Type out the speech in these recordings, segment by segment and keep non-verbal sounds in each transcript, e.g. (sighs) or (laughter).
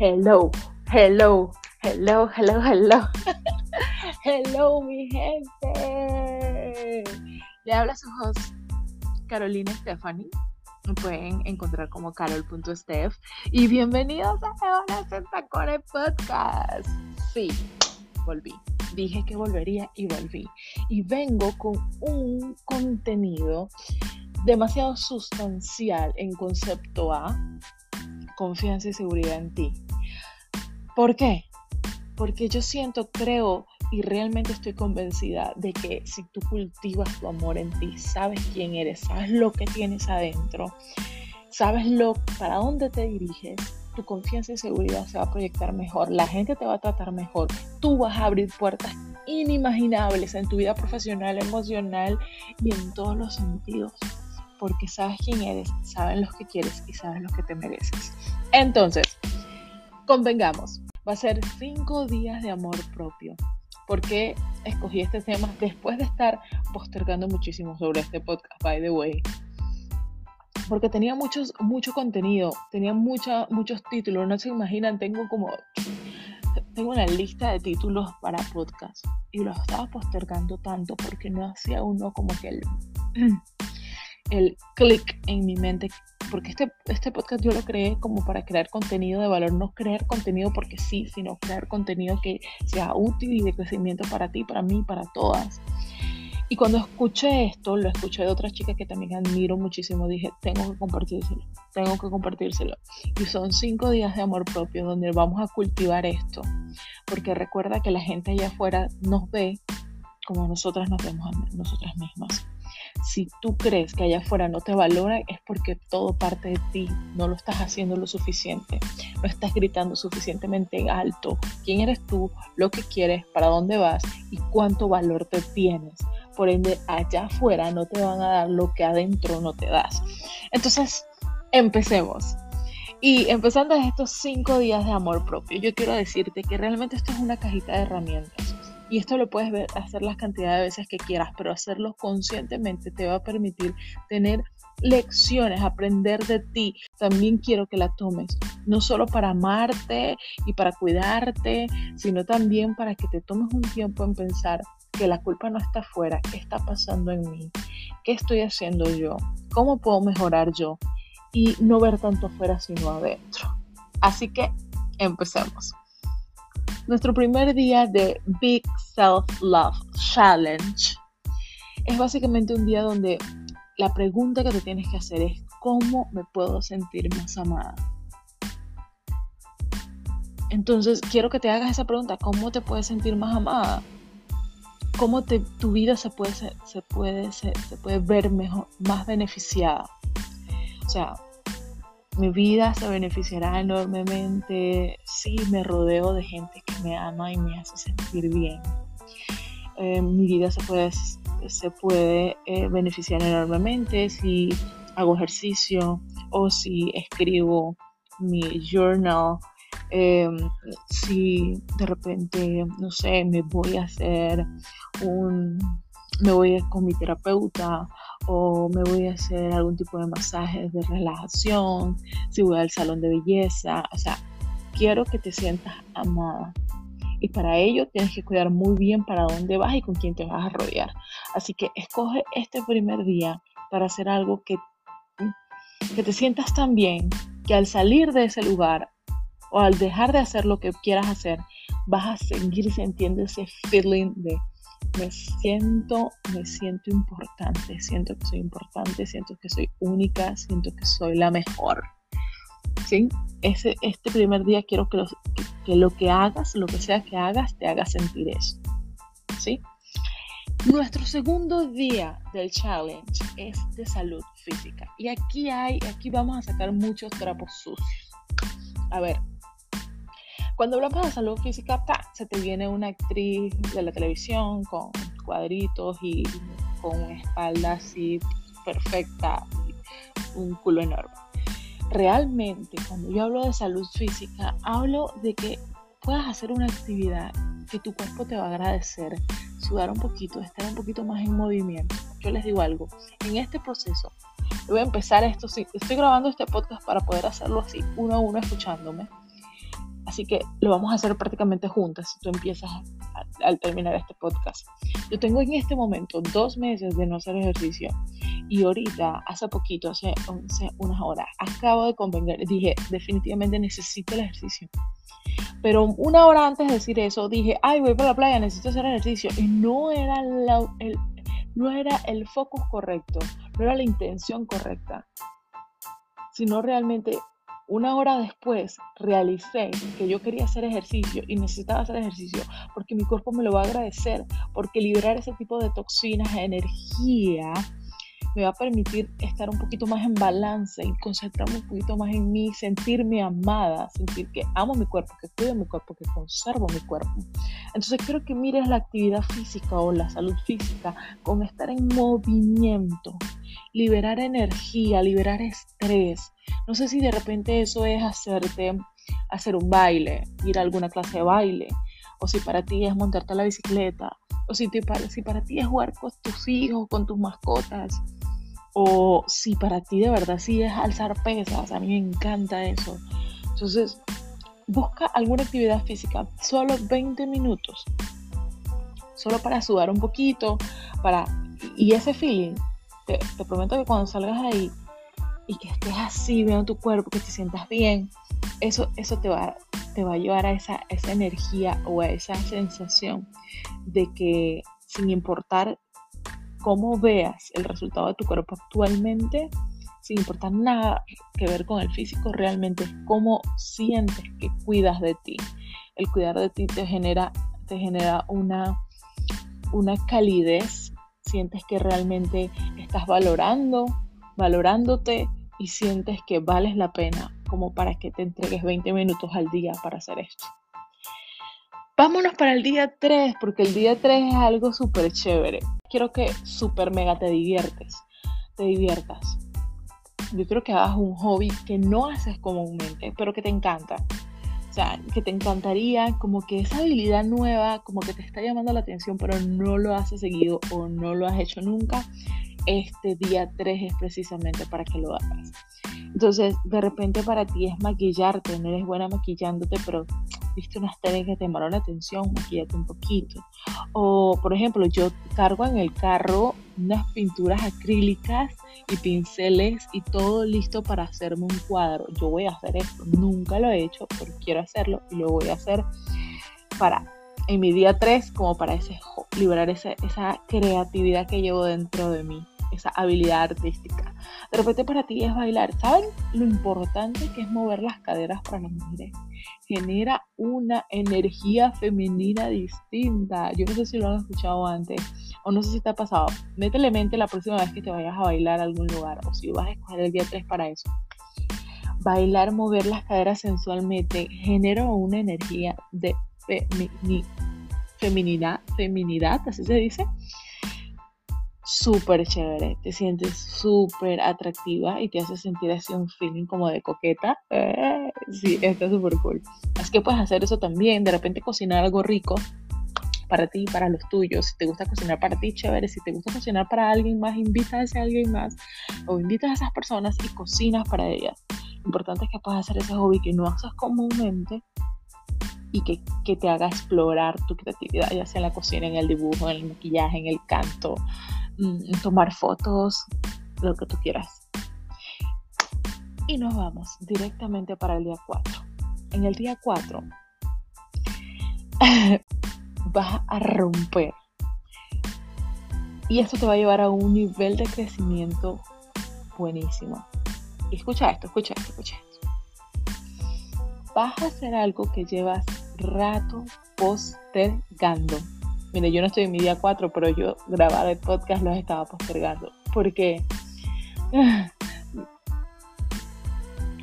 Hello, hello, hello, hello, hello. hello, mi gente. Le habla su host Carolina Stephanie. Me pueden encontrar como carol.steph. Y bienvenidos a Leonas en Tacones Podcast. Sí, volví. Dije que volvería y volví. Y vengo con un contenido demasiado sustancial en concepto A, confianza y seguridad en ti. ¿Por qué? Porque yo siento, creo y realmente estoy convencida de que si tú cultivas tu amor en ti, sabes quién eres, sabes lo que tienes adentro, sabes lo para dónde te diriges, tu confianza y seguridad se va a proyectar mejor, la gente te va a tratar mejor, tú vas a abrir puertas inimaginables en tu vida profesional, emocional y en todos los sentidos, porque sabes quién eres, sabes lo que quieres y sabes lo que te mereces. Entonces, convengamos, va a ser cinco días de amor propio. ¿Por qué escogí este tema después de estar postergando muchísimo sobre este podcast, by the way? Porque tenía muchos, mucho contenido, tenía mucha, muchos títulos, no se imaginan, tengo como, tengo una lista de títulos para podcast y los estaba postergando tanto porque no hacía uno como que el, (clears throat) el clic en mi mente porque este, este podcast yo lo creé como para crear contenido de valor, no crear contenido porque sí, sino crear contenido que sea útil y de crecimiento para ti, para mí, para todas. Y cuando escuché esto, lo escuché de otra chica que también admiro muchísimo, dije, tengo que compartírselo, tengo que compartírselo. Y son cinco días de amor propio donde vamos a cultivar esto, porque recuerda que la gente allá afuera nos ve como nosotras nos vemos a nosotras mismas. Si tú crees que allá afuera no te valora, es porque todo parte de ti. No lo estás haciendo lo suficiente. No estás gritando suficientemente alto. ¿Quién eres tú? Lo que quieres, para dónde vas y cuánto valor te tienes. Por ende, allá afuera no te van a dar lo que adentro no te das. Entonces, empecemos. Y empezando estos cinco días de amor propio, yo quiero decirte que realmente esto es una cajita de herramientas y esto lo puedes hacer las cantidades de veces que quieras, pero hacerlo conscientemente te va a permitir tener lecciones, aprender de ti. También quiero que la tomes, no solo para amarte y para cuidarte, sino también para que te tomes un tiempo en pensar que la culpa no está afuera, qué está pasando en mí, qué estoy haciendo yo, cómo puedo mejorar yo y no ver tanto afuera sino adentro. Así que empecemos. Nuestro primer día de Big Self Love Challenge es básicamente un día donde la pregunta que te tienes que hacer es ¿cómo me puedo sentir más amada? Entonces quiero que te hagas esa pregunta, ¿cómo te puedes sentir más amada? ¿Cómo tu vida se puede, se, puede, puede ver mejor, más beneficiada? O sea, mi vida se beneficiará enormemente si me rodeo de gente que me ama y me hace sentir bien. Eh, mi vida se puede, se puede eh, beneficiar enormemente si hago ejercicio o si escribo mi journal. Em, si de repente, no sé, me voy a hacer un, me voy con mi terapeuta o me voy a hacer algún tipo de masajes de relajación, si voy al salón de belleza, o sea, quiero que te sientas amada. Y para ello tienes que cuidar muy bien para dónde vas y con quién te vas a rodear. Así que escoge este primer día para hacer algo que, que te sientas tan bien que al salir de ese lugar o al dejar de hacer lo que quieras hacer, vas a seguir sintiendo ese feeling de me siento, me siento importante, siento que soy importante, siento que soy única, siento que soy la mejor. ¿Sí? Ese, este primer día quiero que, que, lo que hagas, lo que sea que hagas, te haga sentir eso. ¿Sí? Nuestro segundo día del challenge es de salud física. Y aquí hay, aquí vamos a sacar muchos trapos sucios. A ver, cuando hablamos de salud física, se te viene una actriz de la televisión con cuadritos y con una espalda así perfecta, un culo enorme. Realmente, cuando yo hablo de salud física, hablo de que puedas hacer una actividad que tu cuerpo te va a agradecer, sudar un poquito, estar un poquito más en movimiento. Yo les digo algo, en este proceso, voy a empezar esto, estoy grabando este podcast para poder hacerlo así, uno a uno escuchándome Así que lo vamos a hacer prácticamente juntas si tú empiezas al terminar este podcast. Yo tengo en este momento dos meses de no hacer ejercicio y ahorita, hace poquito, hace, unas horas, acabo de convencer, dije, definitivamente necesito el ejercicio. Pero una hora antes de decir eso, dije, ay, voy para la playa, necesito hacer ejercicio. Y no era, el, no era el focus correcto, no era la intención correcta, sino realmente una hora después realicé que yo quería hacer ejercicio y necesitaba hacer ejercicio porque mi cuerpo me lo va a agradecer, porque liberar ese tipo de toxinas, energía, me va a permitir estar un poquito más en balance y concentrarme un poquito más en mí, sentirme amada, sentir que amo mi cuerpo, que cuido mi cuerpo, que conservo mi cuerpo. Entonces quiero que mires la actividad física o la salud física con estar en movimiento, liberar energía, liberar estrés. No sé si de repente eso es hacerte hacer un baile, ir a alguna clase de baile, o si para ti es montarte a la bicicleta, o si, si para ti es jugar con tus hijos, con tus mascotas, o si para ti de verdad sí es alzar pesas, a mí me encanta eso. Entonces, busca alguna actividad física, solo 20 minutos, solo para sudar un poquito, para y ese feeling, te, prometo que cuando salgas de ahí y que estés así, viendo tu cuerpo, que te sientas bien, eso, eso te, va, te va a llevar a esa, esa energía o a esa sensación de que sin importar cómo veas el resultado de tu cuerpo actualmente, sin importar nada que ver con el físico, realmente es cómo sientes que cuidas de ti. El cuidar de ti te genera, te genera una, una calidez, sientes que realmente estás valorando, valorándote y sientes que vales la pena como para que te entregues 20 minutos al día para hacer esto. Vámonos para el día 3, porque el día 3 es algo súper chévere. Quiero que súper mega te diviertes, te diviertas. Yo quiero que hagas un hobby que no haces comúnmente, pero que te encanta. O sea, que te encantaría, como que esa habilidad nueva, como que te está llamando la atención, pero no lo has seguido o no lo has hecho nunca. Este día 3 es precisamente para que lo hagas. Entonces, de repente para ti es maquillarte, no eres buena maquillándote, pero viste unas técnicas que te llamaron la atención, maquillate un poquito. O, por ejemplo, yo cargo en el carro unas pinturas acrílicas y pinceles y todo listo para hacerme un cuadro. Yo voy a hacer esto, nunca lo he hecho, pero quiero hacerlo y lo voy a hacer para en mi día 3 como para ese, liberar esa, esa creatividad que llevo dentro de mí, esa habilidad artística. De repente para ti es bailar. ¿Saben lo importante que es mover las caderas para las mujeres? genera una energía femenina distinta. Yo no sé si lo han escuchado antes o no sé si te ha pasado. Métele mente la próxima vez que te vayas a bailar a algún lugar o si vas a escoger el día 3 para eso. Bailar, mover las caderas sensualmente genera una energía de feminidad, feminidad, así se dice, súper chévere, te sientes súper atractiva y te hace sentir así un feeling como de coqueta. Eh, sí, está súper cool. Así que puedes hacer eso también, de repente cocinar algo rico para ti, para los tuyos. Si te gusta cocinar para ti, chévere. Si te gusta cocinar para alguien más, invita a ese alguien más o invitas a esas personas y cocinas para ellas. Lo importante es que puedas hacer ese hobby que no haces comúnmente y que, que te haga explorar tu creatividad, ya sea en la cocina, en el dibujo, en el maquillaje, en el canto, tomar fotos, lo que tú quieras. Y nos vamos directamente para el día 4. En el día 4 (laughs) vas a romper. Y esto te va a llevar a un nivel de crecimiento buenísimo. escucha esto, escucha esto, escucha esto. Vas a hacer algo que llevas rato postergando Mire, yo no estoy en mi día 4, pero yo grabar el podcast los estaba postergando. Porque (sighs)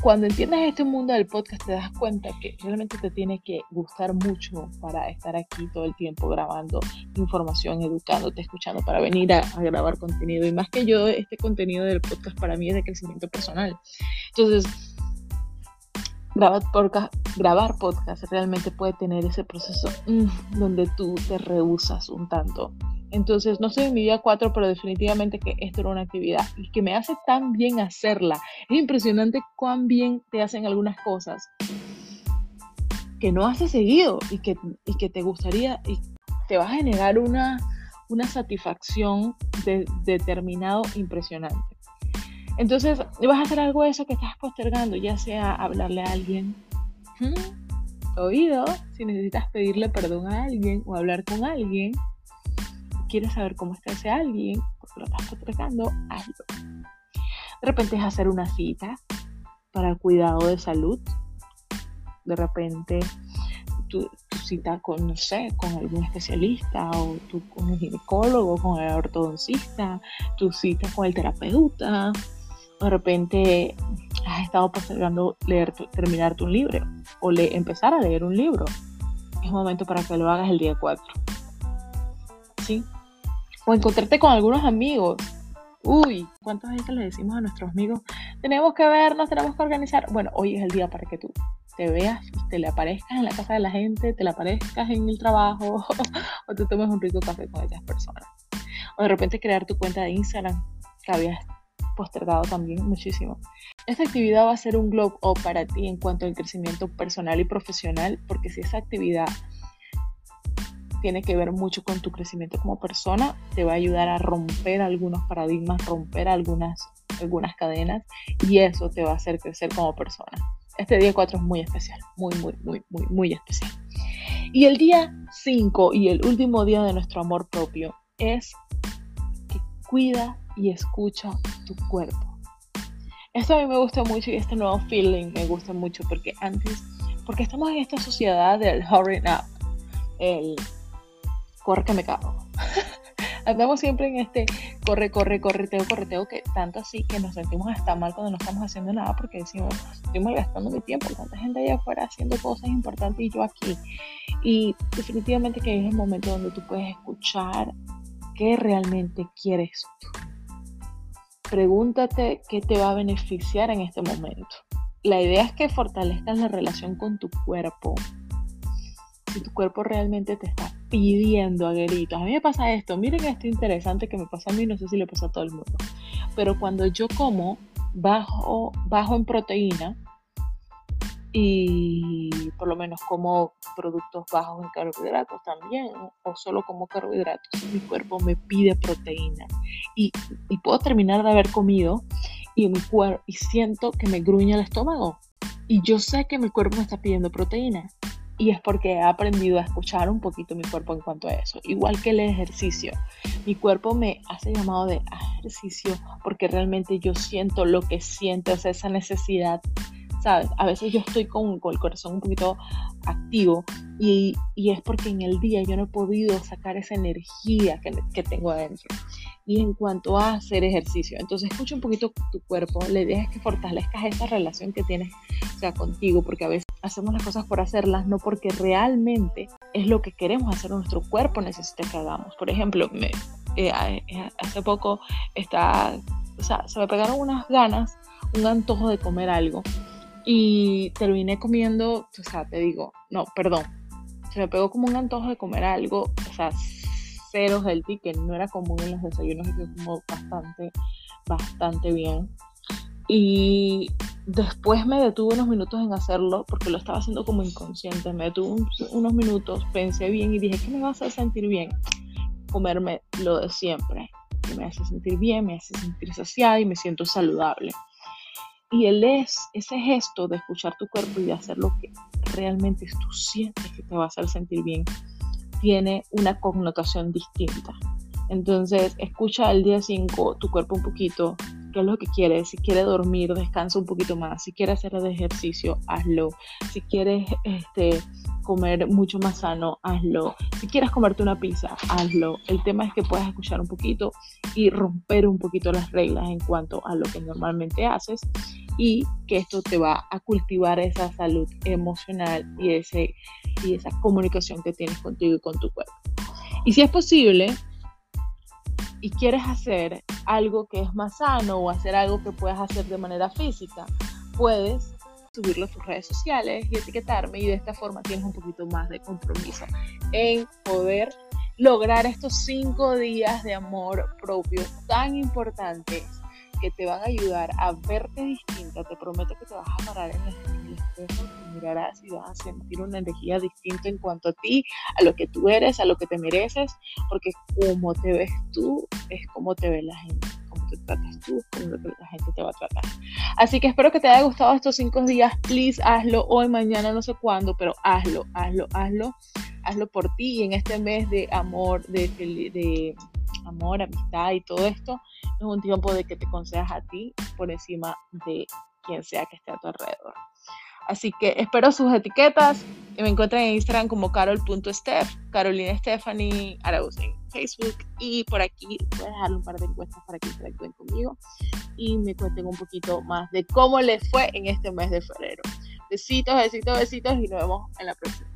cuando entiendes este mundo del podcast te das cuenta que realmente te tiene que gustar mucho para estar aquí todo el tiempo grabando información, educándote, escuchando, para venir a, a, grabar contenido. Y más que yo, este contenido del podcast para mí es de crecimiento personal. Entonces, grabar podcast, grabar podcast realmente puede tener ese proceso mm, donde tú te rehusas un tanto. Entonces, no soy en mi día 4, pero definitivamente que esto era una actividad y que me hace tan bien hacerla. Es impresionante cuán bien te hacen algunas cosas. que no haces seguido y que, y que te gustaría y te va a generar una, una satisfacción de, determinado impresionante. Entonces, vas a hacer algo de eso que estás postergando, ya sea hablarle a alguien, oído, si necesitas pedirle perdón a alguien o hablar con alguien, quieres saber cómo está ese alguien, porque lo estás postergando, hazlo. De repente es hacer una cita para el cuidado de salud. De repente tu, cita con, no sé, con algún especialista o tú con el ginecólogo, con el ortodoncista, tu cita con el terapeuta. De repente has estado postergando leer, terminarte un libro o le, empezar a leer un libro. Es momento para que lo hagas el día 4. ¿Sí? O encontrarte con algunos amigos. Uy, ¿cuántas veces le decimos a nuestros amigos, tenemos que vernos, tenemos que organizar? Bueno, hoy es el día para que tú te veas, te le aparezcas en la casa de la gente, te le aparezcas en el trabajo (laughs) o te tomes un rico café con esas personas. O de repente crear tu cuenta de Instagram que habías postergado también muchísimo. Esta actividad va a ser un globe up para ti en cuanto al crecimiento personal y profesional, porque si esa actividad tiene que ver mucho con tu crecimiento como persona, te va a ayudar a romper algunos paradigmas, romper algunas, algunas cadenas y eso te va a hacer crecer como persona. Este día 4 es muy especial, muy, muy, muy, muy, muy especial. Y el día 5 y el último día de nuestro amor propio es que cuida y escucha tu cuerpo. Esto a mí me gusta mucho y este nuevo feeling me gusta mucho porque antes, porque estamos en esta sociedad del hurry up, el corre que me cago. (laughs) Andamos siempre en este corre, corre, correteo, correteo, que tanto así que nos sentimos hasta mal cuando no estamos haciendo nada porque decimos, estoy malgastando mi tiempo, tanta gente allá afuera haciendo cosas importantes y yo aquí. Y definitivamente que es el momento donde tú puedes escuchar qué realmente quieres tú. Pregúntate qué te va a beneficiar en este momento. La idea es que fortalezcas la relación con tu cuerpo. Si tu cuerpo realmente te está pidiendo a. A mí me pasa esto. Miren esto interesante que me pasa a mí, no sé si le pasa a todo el mundo. Pero cuando yo como bajo, bajo en proteína, y por lo menos como productos bajos en carbohidratos también, o solo como carbohidratos, mi cuerpo me pide proteína. Y, puedo terminar de haber comido y, mi cuerpo, y siento que me gruñe el estómago. Y yo sé que mi cuerpo me está pidiendo proteína y es porque he aprendido a escuchar un poquito mi cuerpo en cuanto a eso. Igual que el ejercicio. Mi cuerpo me hace llamado de ejercicio porque realmente yo siento lo que siento, es esa necesidad. ¿Sabes? A veces yo estoy con, el corazón un poquito activo y, es porque en el día yo no he podido sacar esa energía que, que tengo adentro y en cuanto a hacer ejercicio. Entonces escucha un poquito tu cuerpo, la idea es que fortalezcas esa relación que tienes sea, contigo, porque a veces hacemos las cosas por hacerlas, no porque realmente es lo que queremos hacer, nuestro cuerpo necesita que hagamos. Por ejemplo, me, eh, eh, hace poco está, o sea, se me pegaron unas ganas, un antojo de comer algo y terminé comiendo, o sea, te digo, no, perdón, se me pegó como un antojo de comer algo, o sea, cero healthy, que no era común en los desayunos que como bastante, bastante bien. Y después me detuve unos minutos en hacerlo porque lo estaba haciendo como inconsciente. Me detuve unos minutos, pensé bien y dije, ¿qué me va a hacer sentir bien? Comerme lo de siempre. Que me hace sentir bien, me hace sentir saciada y me siento saludable. Y él es ese gesto de escuchar tu cuerpo y de hacer lo que realmente tú sientes que te va a hacer sentir bien tiene una connotación distinta. Entonces, escucha el día 5 tu cuerpo un poquito, qué es lo que quieres. Si quieres dormir, descansa un poquito más. Si quieres hacer el ejercicio, hazlo. Si quieres este, comer mucho más sano, hazlo. Si quieres comerte una pizza, hazlo. El tema es que puedas escuchar un poquito y romper un poquito las reglas en cuanto a lo que normalmente haces y que esto te va a cultivar esa salud emocional y, ese, y esa comunicación que tienes contigo y con tu cuerpo. Y si es posible y quieres hacer algo que es más sano o hacer algo que puedas hacer de manera física, puedes subirlo a tus redes sociales y etiquetarme y de esta forma tienes un poquito más de compromiso en poder lograr estos cinco días de amor propio tan importantes que te van a ayudar a verte distinta. Te prometo que te vas a parar en el espejo, te mirarás y vas a sentir una energía distinta en cuanto a ti, a lo que tú eres, a lo que te mereces, porque como te ves tú es como te ve la gente te tratas tú, como la gente te va a tratar. Así que espero que te haya gustado estos cinco días. Please, hazlo hoy, mañana, no sé cuándo, pero hazlo, hazlo, hazlo. Hazlo por ti y en este mes de amor, de, de amor, amistad y todo esto, es un tiempo de que te concedas a ti por encima de quien sea que esté a tu alrededor. Así que espero sus etiquetas. Me encuentran en Instagram como carol.steph, Carolina Stephanie Arauz en Facebook. Y por aquí voy a dejarle un par de encuestas para que interactúen conmigo y me cuenten un poquito más de cómo les fue en este mes de febrero. Besitos, besitos, besitos y nos vemos en la próxima.